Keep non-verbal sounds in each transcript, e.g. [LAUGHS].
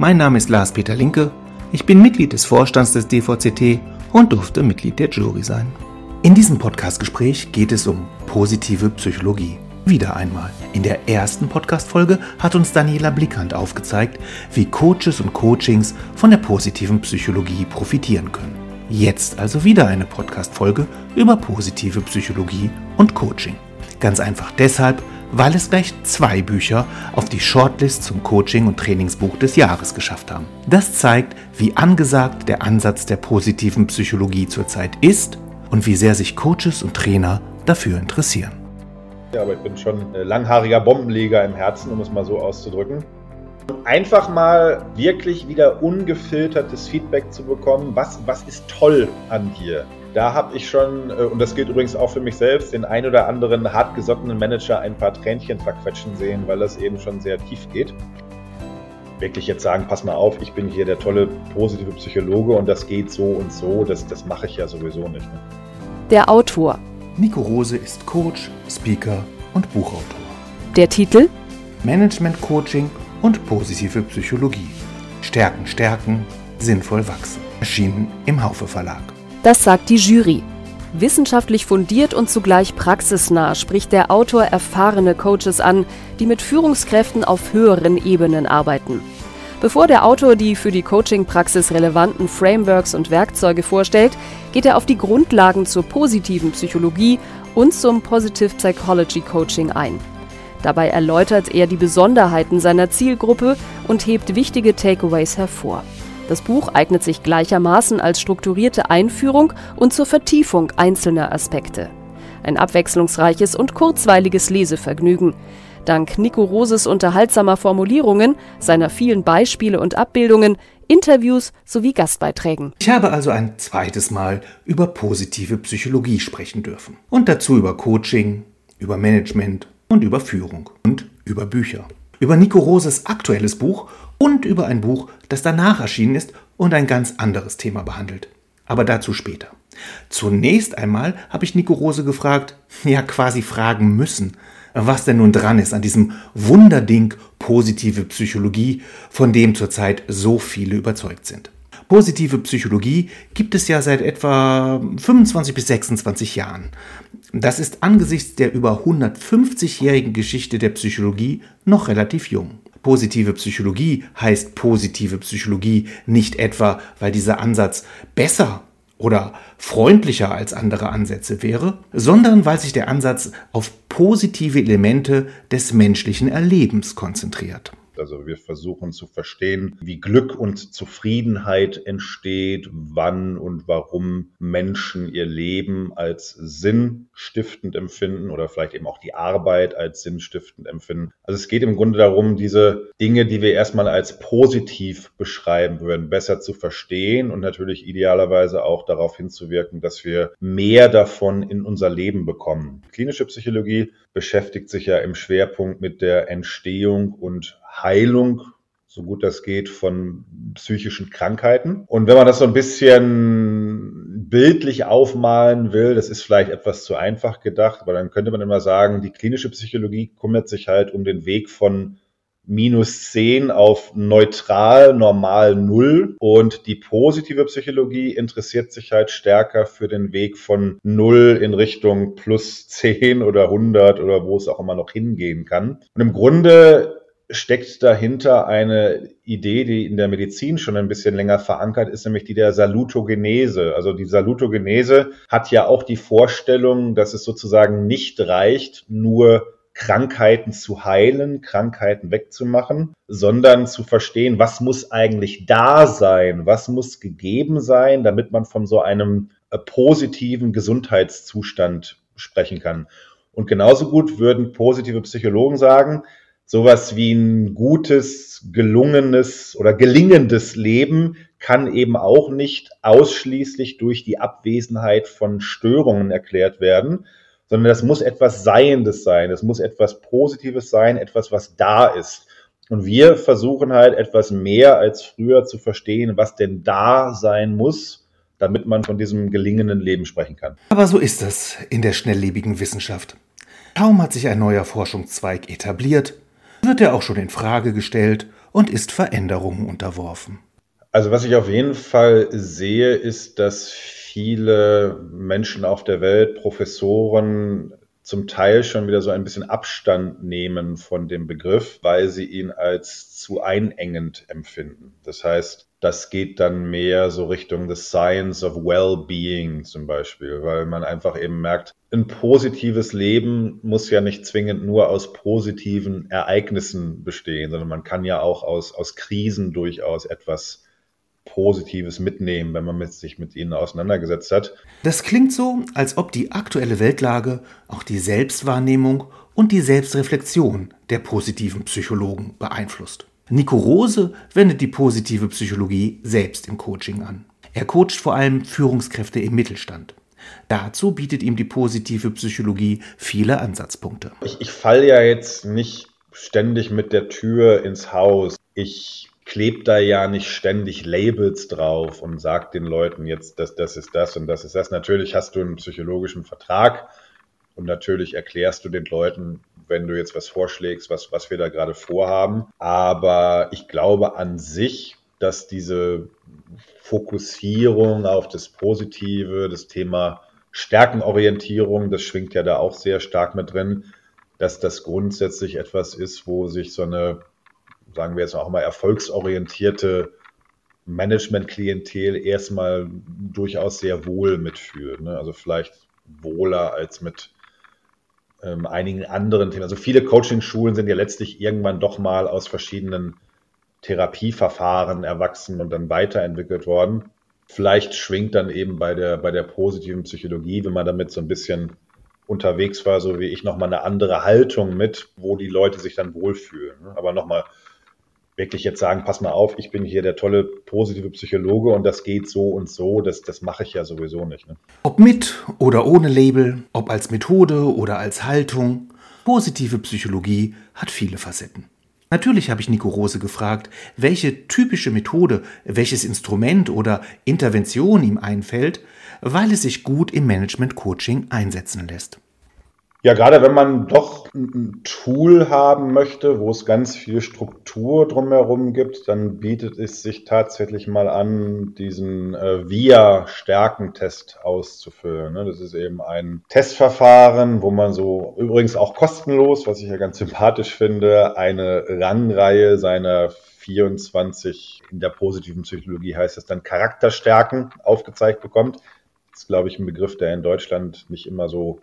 Mein Name ist Lars-Peter Linke, ich bin Mitglied des Vorstands des DVCT und durfte Mitglied der Jury sein. In diesem Podcastgespräch geht es um positive Psychologie. Wieder einmal. In der ersten Podcast-Folge hat uns Daniela Blickhand aufgezeigt, wie Coaches und Coachings von der positiven Psychologie profitieren können. Jetzt also wieder eine Podcast-Folge über positive Psychologie und Coaching. Ganz einfach deshalb, weil es gleich zwei Bücher auf die Shortlist zum Coaching- und Trainingsbuch des Jahres geschafft haben. Das zeigt, wie angesagt der Ansatz der positiven Psychologie zurzeit ist und wie sehr sich Coaches und Trainer dafür interessieren. Ja, aber ich bin schon langhaariger Bombenleger im Herzen, um es mal so auszudrücken. Einfach mal wirklich wieder ungefiltertes Feedback zu bekommen, was, was ist toll an dir? Da habe ich schon, äh, und das gilt übrigens auch für mich selbst, den ein oder anderen hartgesottenen Manager ein paar Tränchen verquetschen sehen, weil das eben schon sehr tief geht. Wirklich jetzt sagen, pass mal auf, ich bin hier der tolle, positive Psychologe und das geht so und so, das, das mache ich ja sowieso nicht. Ne? Der Autor. Nico Rose ist Coach, Speaker und Buchautor. Der Titel? Management Coaching und positive Psychologie. Stärken, stärken, sinnvoll wachsen. Erschienen im Haufe Verlag. Das sagt die Jury. Wissenschaftlich fundiert und zugleich praxisnah spricht der Autor erfahrene Coaches an, die mit Führungskräften auf höheren Ebenen arbeiten. Bevor der Autor die für die Coaching-Praxis relevanten Frameworks und Werkzeuge vorstellt, geht er auf die Grundlagen zur positiven Psychologie und zum Positive Psychology Coaching ein. Dabei erläutert er die Besonderheiten seiner Zielgruppe und hebt wichtige Takeaways hervor. Das Buch eignet sich gleichermaßen als strukturierte Einführung und zur Vertiefung einzelner Aspekte. Ein abwechslungsreiches und kurzweiliges Lesevergnügen. Dank Nico Roses unterhaltsamer Formulierungen, seiner vielen Beispiele und Abbildungen, Interviews sowie Gastbeiträgen. Ich habe also ein zweites Mal über positive Psychologie sprechen dürfen. Und dazu über Coaching, über Management und über Führung und über Bücher. Über Nico Roses aktuelles Buch und über ein Buch, das danach erschienen ist und ein ganz anderes Thema behandelt. Aber dazu später. Zunächst einmal habe ich Nico Rose gefragt, [LAUGHS] ja quasi fragen müssen, was denn nun dran ist an diesem Wunderding positive Psychologie, von dem zurzeit so viele überzeugt sind. Positive Psychologie gibt es ja seit etwa 25 bis 26 Jahren. Das ist angesichts der über 150-jährigen Geschichte der Psychologie noch relativ jung. Positive Psychologie heißt positive Psychologie nicht etwa, weil dieser Ansatz besser oder freundlicher als andere Ansätze wäre, sondern weil sich der Ansatz auf positive Elemente des menschlichen Erlebens konzentriert. Also wir versuchen zu verstehen, wie Glück und Zufriedenheit entsteht, wann und warum Menschen ihr Leben als sinnstiftend empfinden oder vielleicht eben auch die Arbeit als sinnstiftend empfinden. Also es geht im Grunde darum, diese Dinge, die wir erstmal als positiv beschreiben würden, besser zu verstehen und natürlich idealerweise auch darauf hinzuwirken, dass wir mehr davon in unser Leben bekommen. Klinische Psychologie beschäftigt sich ja im Schwerpunkt mit der Entstehung und Heilung, so gut das geht, von psychischen Krankheiten. Und wenn man das so ein bisschen bildlich aufmalen will, das ist vielleicht etwas zu einfach gedacht, aber dann könnte man immer sagen, die klinische Psychologie kümmert sich halt um den Weg von minus 10 auf neutral, normal 0. Und die positive Psychologie interessiert sich halt stärker für den Weg von 0 in Richtung plus 10 oder 100 oder wo es auch immer noch hingehen kann. Und im Grunde steckt dahinter eine Idee, die in der Medizin schon ein bisschen länger verankert ist, nämlich die der Salutogenese. Also die Salutogenese hat ja auch die Vorstellung, dass es sozusagen nicht reicht, nur Krankheiten zu heilen, Krankheiten wegzumachen, sondern zu verstehen, was muss eigentlich da sein, was muss gegeben sein, damit man von so einem äh, positiven Gesundheitszustand sprechen kann. Und genauso gut würden positive Psychologen sagen, sowas wie ein gutes, gelungenes oder gelingendes Leben kann eben auch nicht ausschließlich durch die Abwesenheit von Störungen erklärt werden, sondern das muss etwas Seiendes sein, es muss etwas Positives sein, etwas, was da ist. Und wir versuchen halt etwas mehr als früher zu verstehen, was denn da sein muss, damit man von diesem gelingenden Leben sprechen kann. Aber so ist es in der schnelllebigen Wissenschaft. Kaum hat sich ein neuer Forschungszweig etabliert, wird er auch schon in Frage gestellt und ist Veränderungen unterworfen. Also was ich auf jeden Fall sehe, ist, dass viele Menschen auf der Welt, Professoren, zum Teil schon wieder so ein bisschen Abstand nehmen von dem Begriff, weil sie ihn als zu einengend empfinden. Das heißt, das geht dann mehr so Richtung the science of well-being zum Beispiel, weil man einfach eben merkt, ein positives Leben muss ja nicht zwingend nur aus positiven Ereignissen bestehen, sondern man kann ja auch aus, aus Krisen durchaus etwas Positives mitnehmen, wenn man mit sich mit ihnen auseinandergesetzt hat. Das klingt so, als ob die aktuelle Weltlage auch die Selbstwahrnehmung und die Selbstreflexion der positiven Psychologen beeinflusst. Nico Rose wendet die positive Psychologie selbst im Coaching an. Er coacht vor allem Führungskräfte im Mittelstand. Dazu bietet ihm die positive Psychologie viele Ansatzpunkte. Ich, ich falle ja jetzt nicht ständig mit der Tür ins Haus. Ich klebt da ja nicht ständig Labels drauf und sagt den Leuten jetzt, dass das ist das und das ist das. Natürlich hast du einen psychologischen Vertrag und natürlich erklärst du den Leuten, wenn du jetzt was vorschlägst, was, was wir da gerade vorhaben. Aber ich glaube an sich, dass diese Fokussierung auf das Positive, das Thema Stärkenorientierung, das schwingt ja da auch sehr stark mit drin, dass das grundsätzlich etwas ist, wo sich so eine sagen wir jetzt auch mal, erfolgsorientierte Management-Klientel erstmal durchaus sehr wohl mitfühlt. Ne? Also vielleicht wohler als mit ähm, einigen anderen Themen. Also viele Coaching-Schulen sind ja letztlich irgendwann doch mal aus verschiedenen Therapieverfahren erwachsen und dann weiterentwickelt worden. Vielleicht schwingt dann eben bei der, bei der positiven Psychologie, wenn man damit so ein bisschen unterwegs war, so wie ich, nochmal eine andere Haltung mit, wo die Leute sich dann wohlfühlen. Ne? Aber nochmal, wirklich jetzt sagen, pass mal auf, ich bin hier der tolle positive Psychologe und das geht so und so, das, das mache ich ja sowieso nicht. Ne? Ob mit oder ohne Label, ob als Methode oder als Haltung, positive Psychologie hat viele Facetten. Natürlich habe ich Nico Rose gefragt, welche typische Methode, welches Instrument oder Intervention ihm einfällt, weil es sich gut im Management-Coaching einsetzen lässt. Ja, gerade wenn man doch ein Tool haben möchte, wo es ganz viel Struktur drumherum gibt, dann bietet es sich tatsächlich mal an, diesen äh, VIA-Stärkentest auszufüllen. Ne? Das ist eben ein Testverfahren, wo man so übrigens auch kostenlos, was ich ja ganz sympathisch finde, eine Rangreihe seiner 24 in der positiven Psychologie heißt es dann Charakterstärken aufgezeigt bekommt. Das ist, glaube ich, ein Begriff, der in Deutschland nicht immer so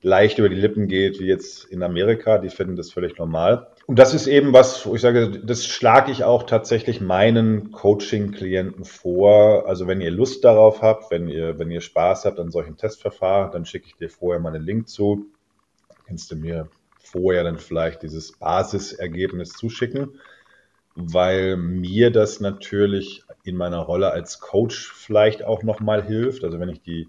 leicht über die Lippen geht, wie jetzt in Amerika. Die finden das völlig normal. Und das ist eben was, wo ich sage, das schlage ich auch tatsächlich meinen Coaching-Klienten vor. Also wenn ihr Lust darauf habt, wenn ihr, wenn ihr Spaß habt an solchen Testverfahren, dann schicke ich dir vorher mal einen Link zu. Kannst du mir vorher dann vielleicht dieses Basisergebnis zuschicken, weil mir das natürlich in meiner Rolle als Coach vielleicht auch nochmal hilft. Also wenn ich die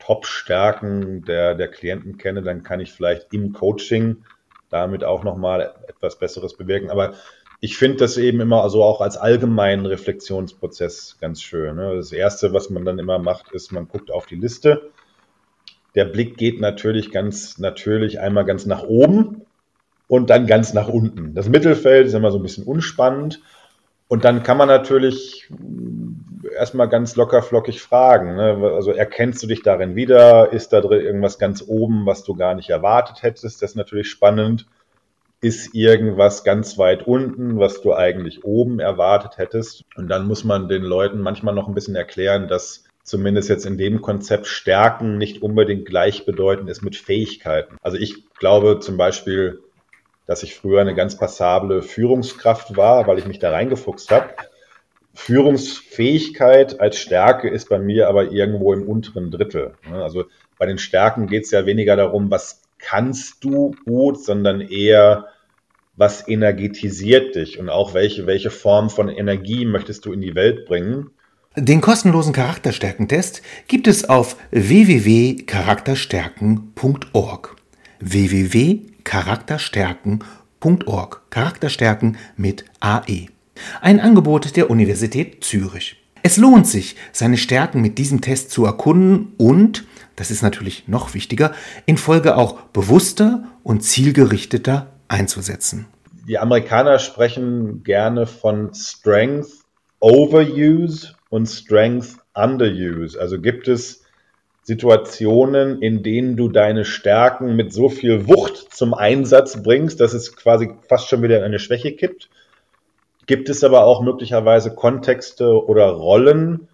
Top-Stärken der, der Klienten kenne, dann kann ich vielleicht im Coaching damit auch nochmal etwas Besseres bewirken. Aber ich finde das eben immer so auch als allgemeinen Reflexionsprozess ganz schön. Ne? Das Erste, was man dann immer macht, ist, man guckt auf die Liste. Der Blick geht natürlich ganz natürlich einmal ganz nach oben und dann ganz nach unten. Das Mittelfeld ist immer so ein bisschen unspannend. Und dann kann man natürlich erstmal ganz locker flockig fragen. Ne? Also erkennst du dich darin wieder? Ist da drin irgendwas ganz oben, was du gar nicht erwartet hättest? Das ist natürlich spannend. Ist irgendwas ganz weit unten, was du eigentlich oben erwartet hättest? Und dann muss man den Leuten manchmal noch ein bisschen erklären, dass zumindest jetzt in dem Konzept Stärken nicht unbedingt gleichbedeutend ist mit Fähigkeiten. Also ich glaube zum Beispiel, dass ich früher eine ganz passable Führungskraft war, weil ich mich da reingefuchst habe. Führungsfähigkeit als Stärke ist bei mir aber irgendwo im unteren Drittel. Ne? Also bei den Stärken geht es ja weniger darum, was kannst du gut, sondern eher, was energetisiert dich und auch welche, welche Form von Energie möchtest du in die Welt bringen. Den kostenlosen Charakterstärkentest gibt es auf www.charakterstärken.org. www.charakterstärken.org. Charakterstärken mit AE. Ein Angebot der Universität Zürich. Es lohnt sich, seine Stärken mit diesem Test zu erkunden und, das ist natürlich noch wichtiger, in Folge auch bewusster und zielgerichteter einzusetzen. Die Amerikaner sprechen gerne von Strength Overuse und Strength Underuse. Also gibt es Situationen, in denen du deine Stärken mit so viel Wucht zum Einsatz bringst, dass es quasi fast schon wieder in eine Schwäche kippt. Gibt es aber auch möglicherweise Kontexte oder Rollen,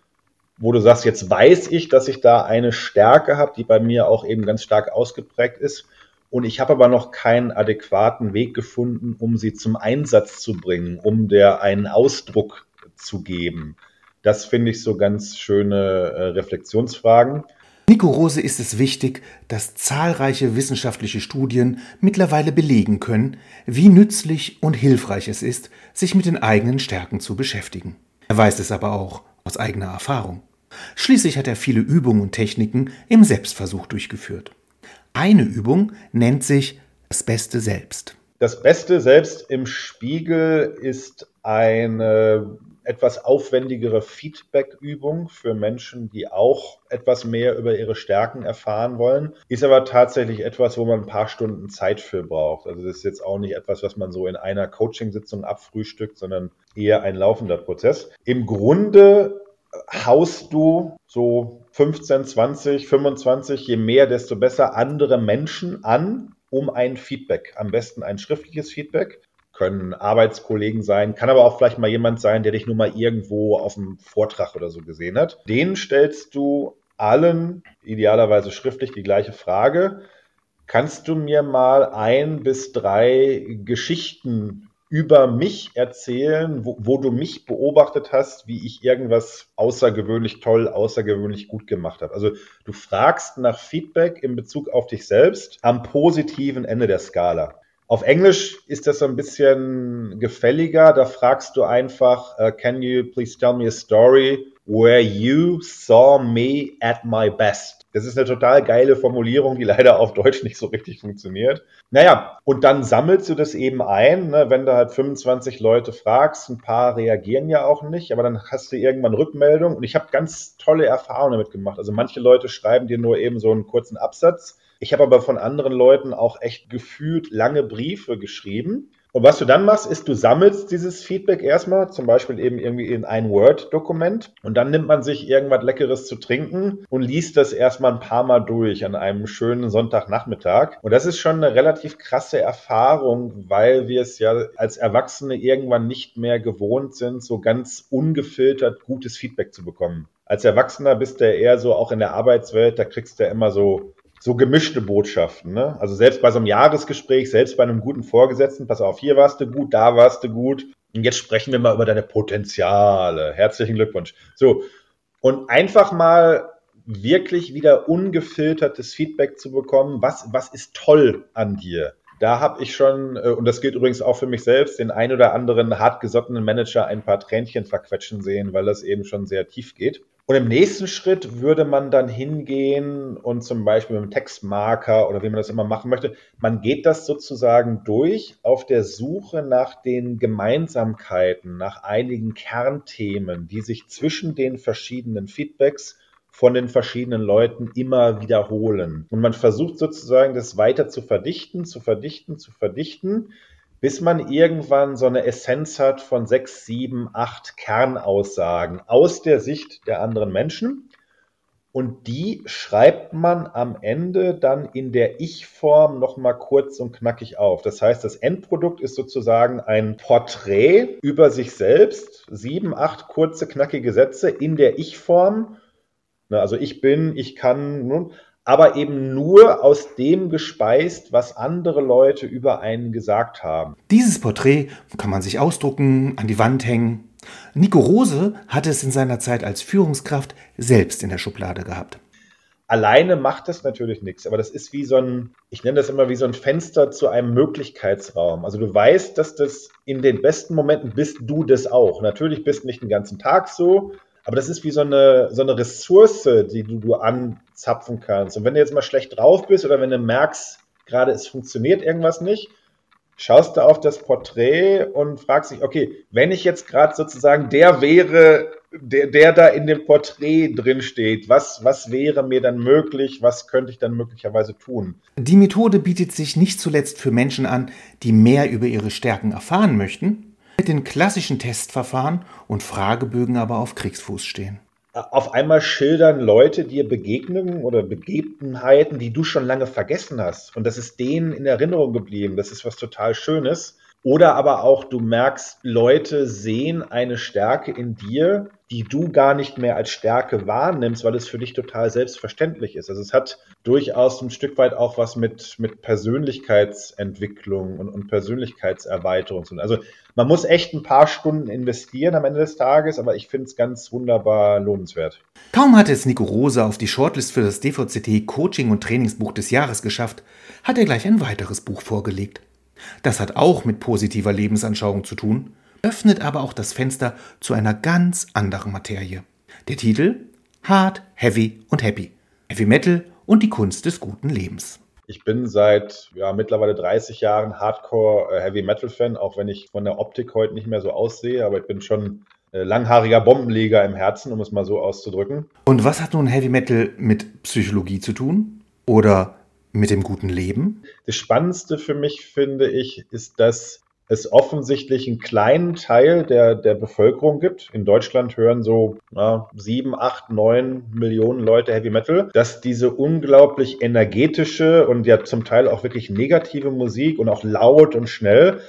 wo du sagst, jetzt weiß ich, dass ich da eine Stärke habe, die bei mir auch eben ganz stark ausgeprägt ist. Und ich habe aber noch keinen adäquaten Weg gefunden, um sie zum Einsatz zu bringen, um der einen Ausdruck zu geben. Das finde ich so ganz schöne äh, Reflexionsfragen. Nico Rose ist es wichtig, dass zahlreiche wissenschaftliche Studien mittlerweile belegen können, wie nützlich und hilfreich es ist, sich mit den eigenen Stärken zu beschäftigen. Er weiß es aber auch aus eigener Erfahrung. Schließlich hat er viele Übungen und Techniken im Selbstversuch durchgeführt. Eine Übung nennt sich das Beste Selbst. Das Beste Selbst im Spiegel ist eine etwas aufwendigere Feedback-Übung für Menschen, die auch etwas mehr über ihre Stärken erfahren wollen. Ist aber tatsächlich etwas, wo man ein paar Stunden Zeit für braucht. Also das ist jetzt auch nicht etwas, was man so in einer Coaching-Sitzung abfrühstückt, sondern eher ein laufender Prozess. Im Grunde haust du so 15, 20, 25, je mehr, desto besser andere Menschen an, um ein Feedback, am besten ein schriftliches Feedback können Arbeitskollegen sein, kann aber auch vielleicht mal jemand sein, der dich nur mal irgendwo auf einem Vortrag oder so gesehen hat. Den stellst du allen idealerweise schriftlich die gleiche Frage. Kannst du mir mal ein bis drei Geschichten über mich erzählen, wo, wo, du mich beobachtet hast, wie ich irgendwas außergewöhnlich toll, außergewöhnlich gut gemacht habe. Also du fragst nach Feedback in Bezug auf dich selbst am positiven Ende der Skala. Auf Englisch ist das so ein bisschen gefälliger. Da fragst du einfach, uh, can you please tell me a story where you saw me at my best? Das ist eine total geile Formulierung, die leider auf Deutsch nicht so richtig funktioniert. Naja, und dann sammelst du das eben ein, ne? wenn du halt 25 Leute fragst, ein paar reagieren ja auch nicht, aber dann hast du irgendwann Rückmeldung und ich habe ganz tolle Erfahrungen damit gemacht. Also manche Leute schreiben dir nur eben so einen kurzen Absatz ich habe aber von anderen Leuten auch echt gefühlt lange Briefe geschrieben. Und was du dann machst, ist, du sammelst dieses Feedback erstmal, zum Beispiel eben irgendwie in ein Word-Dokument. Und dann nimmt man sich irgendwas Leckeres zu trinken und liest das erstmal ein paar Mal durch an einem schönen Sonntagnachmittag. Und das ist schon eine relativ krasse Erfahrung, weil wir es ja als Erwachsene irgendwann nicht mehr gewohnt sind, so ganz ungefiltert gutes Feedback zu bekommen. Als Erwachsener bist du eher so auch in der Arbeitswelt, da kriegst du ja immer so so gemischte Botschaften. Ne? Also selbst bei so einem Jahresgespräch, selbst bei einem guten Vorgesetzten, pass auf, hier warst du gut, da warst du gut. Und jetzt sprechen wir mal über deine Potenziale. Herzlichen Glückwunsch. So. Und einfach mal wirklich wieder ungefiltertes Feedback zu bekommen. Was, was ist toll an dir? Da habe ich schon, äh, und das gilt übrigens auch für mich selbst, den ein oder anderen hartgesottenen Manager ein paar Tränchen verquetschen sehen, weil das eben schon sehr tief geht. Und im nächsten Schritt würde man dann hingehen und zum Beispiel mit einem Textmarker oder wie man das immer machen möchte, man geht das sozusagen durch auf der Suche nach den Gemeinsamkeiten, nach einigen Kernthemen, die sich zwischen den verschiedenen Feedbacks von den verschiedenen Leuten immer wiederholen. Und man versucht sozusagen das weiter zu verdichten, zu verdichten, zu verdichten, bis man irgendwann so eine Essenz hat von sechs, sieben, acht Kernaussagen aus der Sicht der anderen Menschen. Und die schreibt man am Ende dann in der Ich-Form nochmal kurz und knackig auf. Das heißt, das Endprodukt ist sozusagen ein Porträt über sich selbst, sieben, acht kurze, knackige Sätze in der Ich-Form. Also ich bin, ich kann, aber eben nur aus dem gespeist, was andere Leute über einen gesagt haben. Dieses Porträt kann man sich ausdrucken, an die Wand hängen. Nico Rose hatte es in seiner Zeit als Führungskraft selbst in der Schublade gehabt. Alleine macht das natürlich nichts, aber das ist wie so ein, ich nenne das immer wie so ein Fenster zu einem Möglichkeitsraum. Also du weißt, dass das in den besten Momenten bist du das auch. Natürlich bist du nicht den ganzen Tag so, aber das ist wie so eine, so eine Ressource, die du, du anzapfen kannst. Und wenn du jetzt mal schlecht drauf bist oder wenn du merkst, gerade es funktioniert irgendwas nicht, schaust du auf das Porträt und fragst dich, okay, wenn ich jetzt gerade sozusagen der wäre, der, der da in dem Porträt drin steht, was, was wäre mir dann möglich, was könnte ich dann möglicherweise tun? Die Methode bietet sich nicht zuletzt für Menschen an, die mehr über ihre Stärken erfahren möchten, mit den klassischen Testverfahren und Fragebögen aber auf Kriegsfuß stehen auf einmal schildern Leute dir Begegnungen oder Begebenheiten, die du schon lange vergessen hast. Und das ist denen in Erinnerung geblieben. Das ist was total Schönes. Oder aber auch, du merkst, Leute sehen eine Stärke in dir, die du gar nicht mehr als Stärke wahrnimmst, weil es für dich total selbstverständlich ist. Also es hat durchaus ein Stück weit auch was mit, mit Persönlichkeitsentwicklung und, und Persönlichkeitserweiterung zu tun. Also man muss echt ein paar Stunden investieren am Ende des Tages, aber ich finde es ganz wunderbar lohnenswert. Kaum hatte es Nico Rose auf die Shortlist für das DVCT Coaching und Trainingsbuch des Jahres geschafft, hat er gleich ein weiteres Buch vorgelegt. Das hat auch mit positiver Lebensanschauung zu tun, öffnet aber auch das Fenster zu einer ganz anderen Materie. Der Titel Hard, Heavy und Happy. Heavy Metal und die Kunst des guten Lebens. Ich bin seit ja, mittlerweile 30 Jahren Hardcore äh, Heavy Metal Fan, auch wenn ich von der Optik heute nicht mehr so aussehe, aber ich bin schon äh, langhaariger Bombenleger im Herzen, um es mal so auszudrücken. Und was hat nun Heavy Metal mit Psychologie zu tun? Oder mit dem guten Leben? Das Spannendste für mich, finde ich, ist, dass es offensichtlich einen kleinen Teil der, der Bevölkerung gibt. In Deutschland hören so na, sieben, acht, neun Millionen Leute Heavy Metal, dass diese unglaublich energetische und ja zum Teil auch wirklich negative Musik und auch laut und schnell,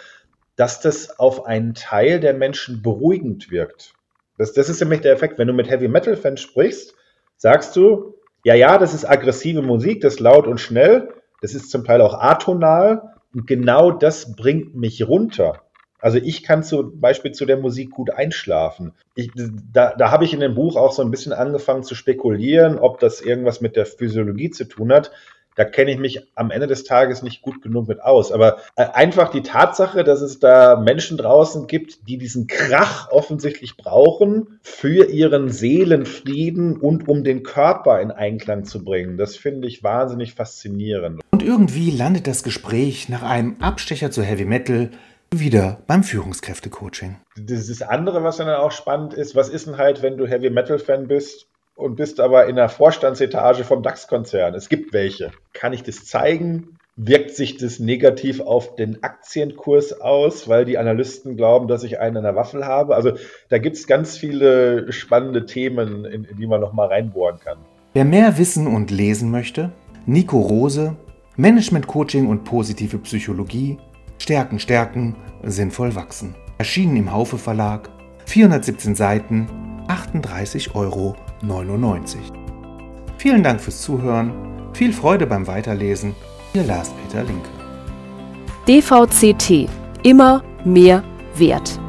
dass das auf einen Teil der Menschen beruhigend wirkt. Das, das ist nämlich der Effekt. Wenn du mit Heavy Metal Fans sprichst, sagst du, ja, ja, das ist aggressive Musik, das ist laut und schnell, das ist zum Teil auch atonal und genau das bringt mich runter. Also ich kann zum Beispiel zu der Musik gut einschlafen. Ich, da da habe ich in dem Buch auch so ein bisschen angefangen zu spekulieren, ob das irgendwas mit der Physiologie zu tun hat da kenne ich mich am Ende des Tages nicht gut genug mit aus. Aber äh, einfach die Tatsache, dass es da Menschen draußen gibt, die diesen Krach offensichtlich brauchen für ihren Seelenfrieden und um den Körper in Einklang zu bringen, das finde ich wahnsinnig faszinierend. Und irgendwie landet das Gespräch nach einem Abstecher zu Heavy Metal wieder beim Führungskräftecoaching. Das andere, was dann auch spannend ist, was ist denn halt, wenn du Heavy Metal Fan bist und bist aber in der Vorstandsetage vom DAX-Konzern. Es gibt welche. Kann ich das zeigen? Wirkt sich das negativ auf den Aktienkurs aus, weil die Analysten glauben, dass ich einen an der Waffel habe? Also da gibt es ganz viele spannende Themen, in, in die man nochmal reinbohren kann. Wer mehr wissen und lesen möchte, Nico Rose, Management Coaching und positive Psychologie, Stärken, Stärken, sinnvoll wachsen. Erschienen im Haufe Verlag, 417 Seiten, 38 Euro 99. Vielen Dank fürs Zuhören, viel Freude beim Weiterlesen, Ihr Lars Peter Linke. DVCT. Immer mehr Wert.